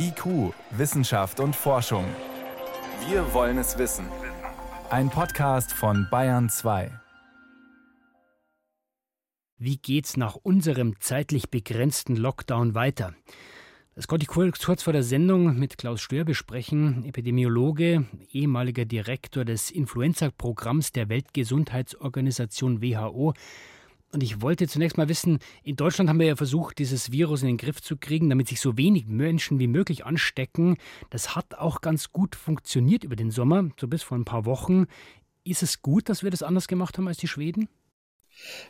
IQ, Wissenschaft und Forschung. Wir wollen es wissen. Ein Podcast von Bayern 2. Wie geht's nach unserem zeitlich begrenzten Lockdown weiter? Das konnte ich kurz vor der Sendung mit Klaus Stör besprechen, Epidemiologe, ehemaliger Direktor des Influenza-Programms der Weltgesundheitsorganisation WHO. Und ich wollte zunächst mal wissen, in Deutschland haben wir ja versucht, dieses Virus in den Griff zu kriegen, damit sich so wenig Menschen wie möglich anstecken. Das hat auch ganz gut funktioniert über den Sommer, so bis vor ein paar Wochen. Ist es gut, dass wir das anders gemacht haben als die Schweden?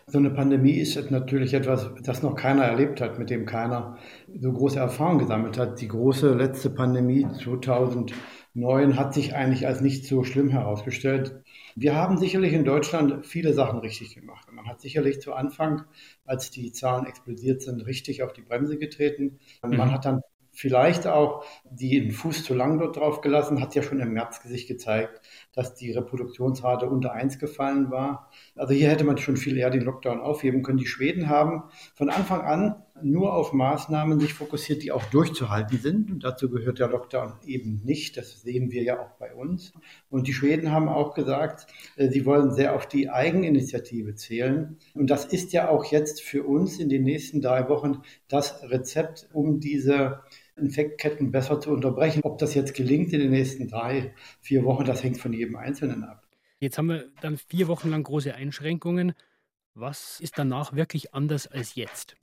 So eine Pandemie ist natürlich etwas, das noch keiner erlebt hat, mit dem keiner so große Erfahrung gesammelt hat. Die große letzte Pandemie 2009 hat sich eigentlich als nicht so schlimm herausgestellt. Wir haben sicherlich in Deutschland viele Sachen richtig gemacht. Man hat sicherlich zu Anfang, als die Zahlen explodiert sind, richtig auf die Bremse getreten. Man mhm. hat dann vielleicht auch den Fuß zu lang dort drauf gelassen, hat ja schon im März sich gezeigt, dass die Reproduktionsrate unter 1 gefallen war. Also hier hätte man schon viel eher den Lockdown aufheben können. Die Schweden haben von Anfang an nur auf Maßnahmen sich fokussiert, die auch durchzuhalten sind. Und dazu gehört der Lockdown eben nicht. Das sehen wir ja auch bei uns. Und die Schweden haben auch gesagt, äh, sie wollen sehr auf die Eigeninitiative zählen. Und das ist ja auch jetzt für uns in den nächsten drei Wochen das Rezept, um diese Infektketten besser zu unterbrechen. Ob das jetzt gelingt in den nächsten drei, vier Wochen, das hängt von jedem Einzelnen ab. Jetzt haben wir dann vier Wochen lang große Einschränkungen. Was ist danach wirklich anders als jetzt?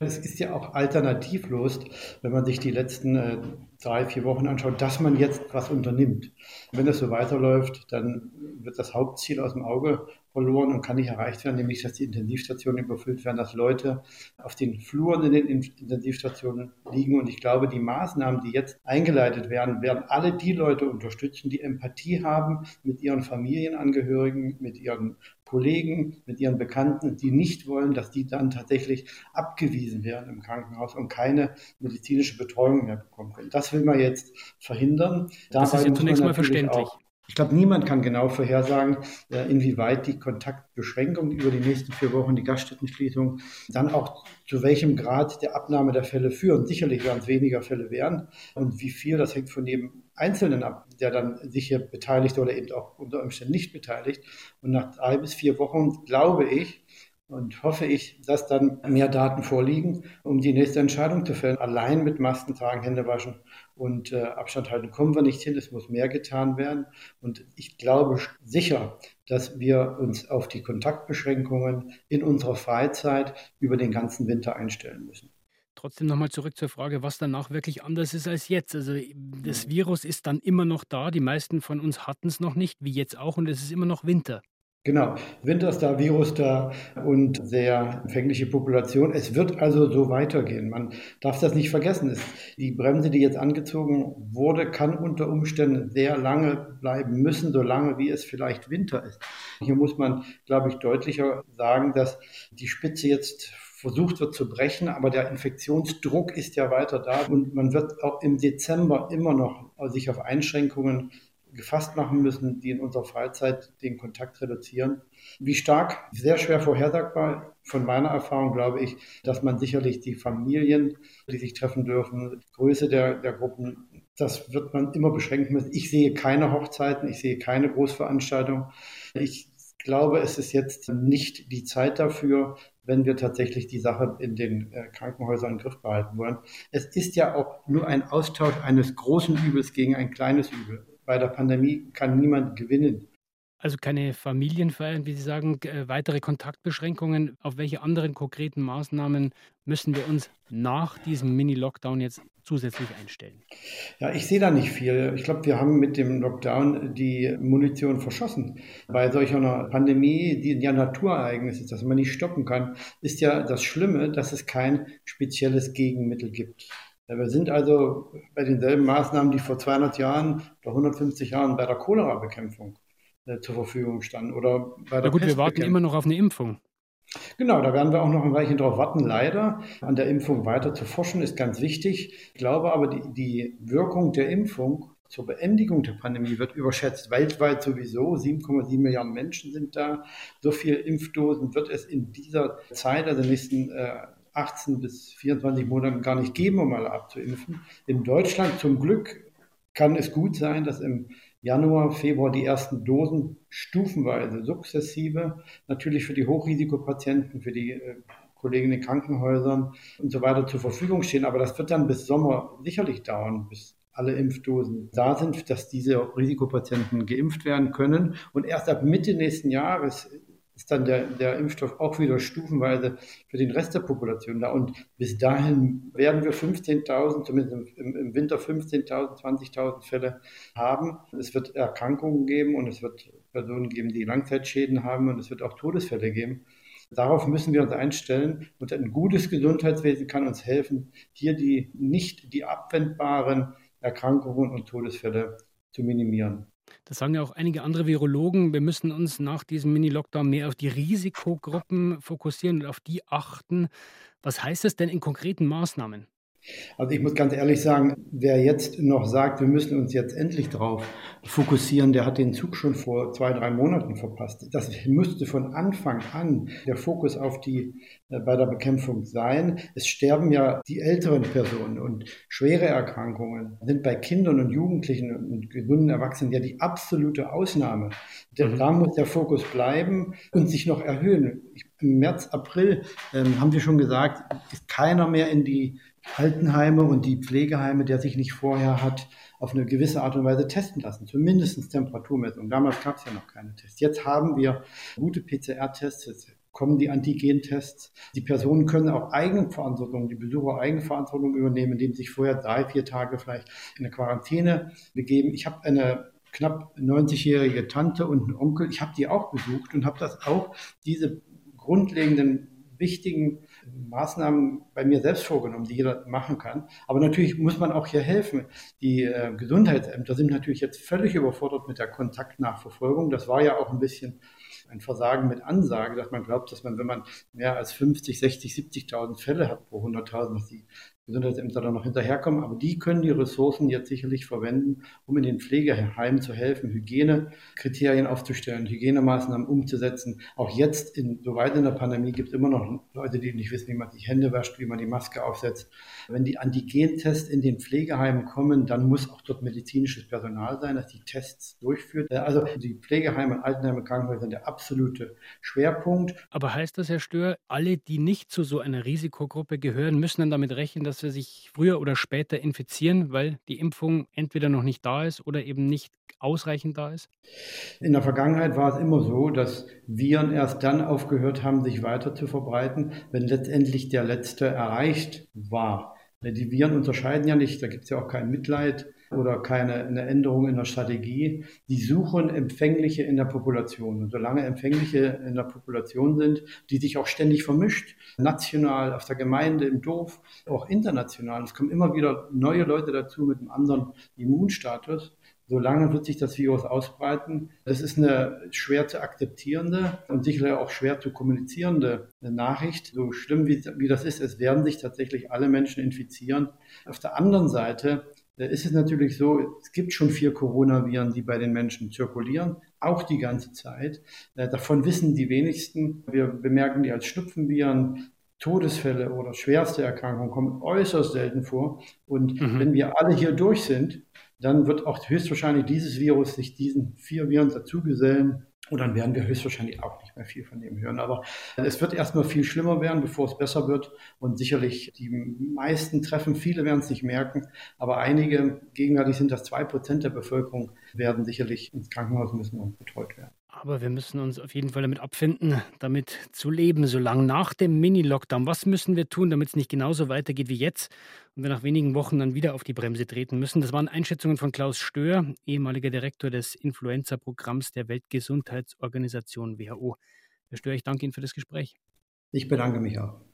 Es ist ja auch alternativlos, wenn man sich die letzten äh, drei, vier Wochen anschaut, dass man jetzt was unternimmt. Wenn es so weiterläuft, dann wird das Hauptziel aus dem Auge verloren und kann nicht erreicht werden, nämlich dass die Intensivstationen überfüllt werden, dass Leute auf den Fluren in den Intensivstationen liegen. Und ich glaube, die Maßnahmen, die jetzt eingeleitet werden, werden alle die Leute unterstützen, die Empathie haben mit ihren Familienangehörigen, mit ihren Kollegen, mit ihren Bekannten, die nicht wollen, dass die dann tatsächlich abgewiesen werden im Krankenhaus und keine medizinische Betreuung mehr bekommen können. Das will man jetzt verhindern. Dabei das ist ja zunächst mal verständlich. Auch, ich glaube, niemand kann genau vorhersagen, äh, inwieweit die Kontaktbeschränkung über die nächsten vier Wochen, die Gaststättenschließung, dann auch zu welchem Grad der Abnahme der Fälle führen. Sicherlich werden es weniger Fälle werden. Und wie viel, das hängt von jedem Einzelnen ab, der dann sich hier beteiligt oder eben auch unter Umständen nicht beteiligt. Und nach drei bis vier Wochen glaube ich, und hoffe ich, dass dann mehr Daten vorliegen, um die nächste Entscheidung zu fällen. Allein mit Masken tragen, Hände waschen und äh, Abstand halten kommen wir nicht hin. Es muss mehr getan werden. Und ich glaube sicher, dass wir uns auf die Kontaktbeschränkungen in unserer Freizeit über den ganzen Winter einstellen müssen. Trotzdem nochmal zurück zur Frage, was danach wirklich anders ist als jetzt. Also das Virus ist dann immer noch da. Die meisten von uns hatten es noch nicht, wie jetzt auch, und es ist immer noch Winter. Genau, Winter ist da, Virus da und sehr empfängliche Population. Es wird also so weitergehen. Man darf das nicht vergessen. Die Bremse, die jetzt angezogen wurde, kann unter Umständen sehr lange bleiben müssen, so lange wie es vielleicht Winter ist. Hier muss man, glaube ich, deutlicher sagen, dass die Spitze jetzt versucht wird zu brechen, aber der Infektionsdruck ist ja weiter da und man wird auch im Dezember immer noch sich auf Einschränkungen gefasst machen müssen, die in unserer Freizeit den Kontakt reduzieren. Wie stark? Sehr schwer vorhersagbar. Von meiner Erfahrung glaube ich, dass man sicherlich die Familien, die sich treffen dürfen, Größe der, der Gruppen, das wird man immer beschränken müssen. Ich sehe keine Hochzeiten, ich sehe keine Großveranstaltungen. Ich glaube, es ist jetzt nicht die Zeit dafür, wenn wir tatsächlich die Sache in den äh, Krankenhäusern im Griff behalten wollen. Es ist ja auch nur ein Austausch eines großen Übels gegen ein kleines Übel bei der Pandemie kann niemand gewinnen. Also keine Familienfeiern, wie Sie sagen, äh, weitere Kontaktbeschränkungen. Auf welche anderen konkreten Maßnahmen müssen wir uns nach diesem Mini-Lockdown jetzt zusätzlich einstellen? Ja, ich sehe da nicht viel. Ich glaube, wir haben mit dem Lockdown die Munition verschossen. Bei solch einer Pandemie, die ja Naturereignis ist, dass man nicht stoppen kann, ist ja das Schlimme, dass es kein spezielles Gegenmittel gibt. Wir sind also bei denselben Maßnahmen, die vor 200 Jahren oder 150 Jahren bei der Cholera-Bekämpfung äh, zur Verfügung standen oder bei der Na gut, wir warten immer noch auf eine Impfung. Genau, da werden wir auch noch ein Weilchen drauf warten. Leider an der Impfung weiter zu forschen ist ganz wichtig. Ich glaube aber, die, die Wirkung der Impfung zur Beendigung der Pandemie wird überschätzt. Weltweit sowieso 7,7 Milliarden Menschen sind da. So viele Impfdosen wird es in dieser Zeit, also in den nächsten äh, 18 bis 24 Monaten gar nicht geben, um alle abzuimpfen. In Deutschland zum Glück kann es gut sein, dass im Januar, Februar die ersten Dosen stufenweise, sukzessive, natürlich für die Hochrisikopatienten, für die äh, Kollegen in Krankenhäusern und so weiter zur Verfügung stehen. Aber das wird dann bis Sommer sicherlich dauern, bis alle Impfdosen da sind, dass diese Risikopatienten geimpft werden können. Und erst ab Mitte nächsten Jahres ist dann der, der Impfstoff auch wieder stufenweise für den Rest der Population da. Und bis dahin werden wir 15.000, zumindest im, im Winter 15.000, 20.000 Fälle haben. Es wird Erkrankungen geben und es wird Personen geben, die Langzeitschäden haben und es wird auch Todesfälle geben. Darauf müssen wir uns einstellen und ein gutes Gesundheitswesen kann uns helfen, hier die nicht die abwendbaren Erkrankungen und Todesfälle zu minimieren. Das sagen ja auch einige andere Virologen. Wir müssen uns nach diesem Mini-Lockdown mehr auf die Risikogruppen fokussieren und auf die achten. Was heißt das denn in konkreten Maßnahmen? Also ich muss ganz ehrlich sagen, wer jetzt noch sagt, wir müssen uns jetzt endlich darauf fokussieren, der hat den Zug schon vor zwei, drei Monaten verpasst. Das müsste von Anfang an der Fokus auf die äh, bei der Bekämpfung sein. Es sterben ja die älteren Personen und schwere Erkrankungen sind bei Kindern und Jugendlichen und gesunden Erwachsenen ja die absolute Ausnahme. Mhm. Da muss der Fokus bleiben und sich noch erhöhen. Im März, April ähm, haben wir schon gesagt, ist keiner mehr in die Altenheime und die Pflegeheime, der sich nicht vorher hat auf eine gewisse Art und Weise testen lassen, zumindest Temperaturmessung. Damals gab es ja noch keine Tests. Jetzt haben wir gute PCR-Tests, jetzt kommen die Antigen-Tests. Die Personen können auch Eigenverantwortung, die Besucher Eigenverantwortung übernehmen, indem sie sich vorher drei, vier Tage vielleicht in eine Quarantäne begeben. Ich habe eine knapp 90-jährige Tante und einen Onkel, ich habe die auch besucht und habe das auch, diese grundlegenden wichtigen Maßnahmen bei mir selbst vorgenommen, die jeder machen kann. Aber natürlich muss man auch hier helfen. Die äh, Gesundheitsämter sind natürlich jetzt völlig überfordert mit der Kontaktnachverfolgung. Das war ja auch ein bisschen ein Versagen mit Ansage, dass man glaubt, dass man, wenn man mehr als 50, 60, 70.000 Fälle hat pro 100.000, dass die Gesundheitsämter da noch hinterherkommen, aber die können die Ressourcen jetzt sicherlich verwenden, um in den Pflegeheimen zu helfen, Hygienekriterien aufzustellen, Hygienemaßnahmen umzusetzen. Auch jetzt, in, so weit in der Pandemie, gibt es immer noch Leute, die nicht wissen, wie man sich Hände wäscht, wie man die Maske aufsetzt. Wenn die Antigentests in den Pflegeheimen kommen, dann muss auch dort medizinisches Personal sein, das die Tests durchführt. Also die Pflegeheime, Altenheime, Krankenhäuser sind der absolute Schwerpunkt. Aber heißt das, Herr Stör, alle, die nicht zu so einer Risikogruppe gehören, müssen dann damit rechnen, dass dass wir sich früher oder später infizieren, weil die Impfung entweder noch nicht da ist oder eben nicht ausreichend da ist? In der Vergangenheit war es immer so, dass Viren erst dann aufgehört haben, sich weiter zu verbreiten, wenn letztendlich der letzte erreicht war. Die Viren unterscheiden ja nicht, da gibt es ja auch kein Mitleid oder keine eine Änderung in der Strategie. Die suchen Empfängliche in der Population. Und solange Empfängliche in der Population sind, die sich auch ständig vermischt, national, auf der Gemeinde, im Dorf, auch international, es kommen immer wieder neue Leute dazu mit einem anderen Immunstatus, Solange wird sich das Virus ausbreiten. Das ist eine schwer zu akzeptierende und sicherlich auch schwer zu kommunizierende Nachricht. So schlimm wie, wie das ist, es werden sich tatsächlich alle Menschen infizieren. Auf der anderen Seite ist es natürlich so, es gibt schon vier Coronaviren, die bei den Menschen zirkulieren, auch die ganze Zeit. Äh, davon wissen die wenigsten. Wir bemerken die als Schnupfenviren. Todesfälle oder schwerste Erkrankungen kommen äußerst selten vor. Und mhm. wenn wir alle hier durch sind, dann wird auch höchstwahrscheinlich dieses Virus sich diesen vier Viren dazugesellen und dann werden wir höchstwahrscheinlich auch nicht mehr viel von dem hören. Aber es wird erstmal viel schlimmer werden, bevor es besser wird. Und sicherlich die meisten treffen, viele werden es nicht merken. Aber einige, gegenwärtig sind das zwei Prozent der Bevölkerung, werden sicherlich ins Krankenhaus müssen und betreut werden. Aber wir müssen uns auf jeden Fall damit abfinden, damit zu leben, so lange nach dem Mini-Lockdown. Was müssen wir tun, damit es nicht genauso weitergeht wie jetzt und wir nach wenigen Wochen dann wieder auf die Bremse treten müssen? Das waren Einschätzungen von Klaus Stör, ehemaliger Direktor des Influenza-Programms der Weltgesundheitsorganisation WHO. Herr Stör, ich danke Ihnen für das Gespräch. Ich bedanke mich auch.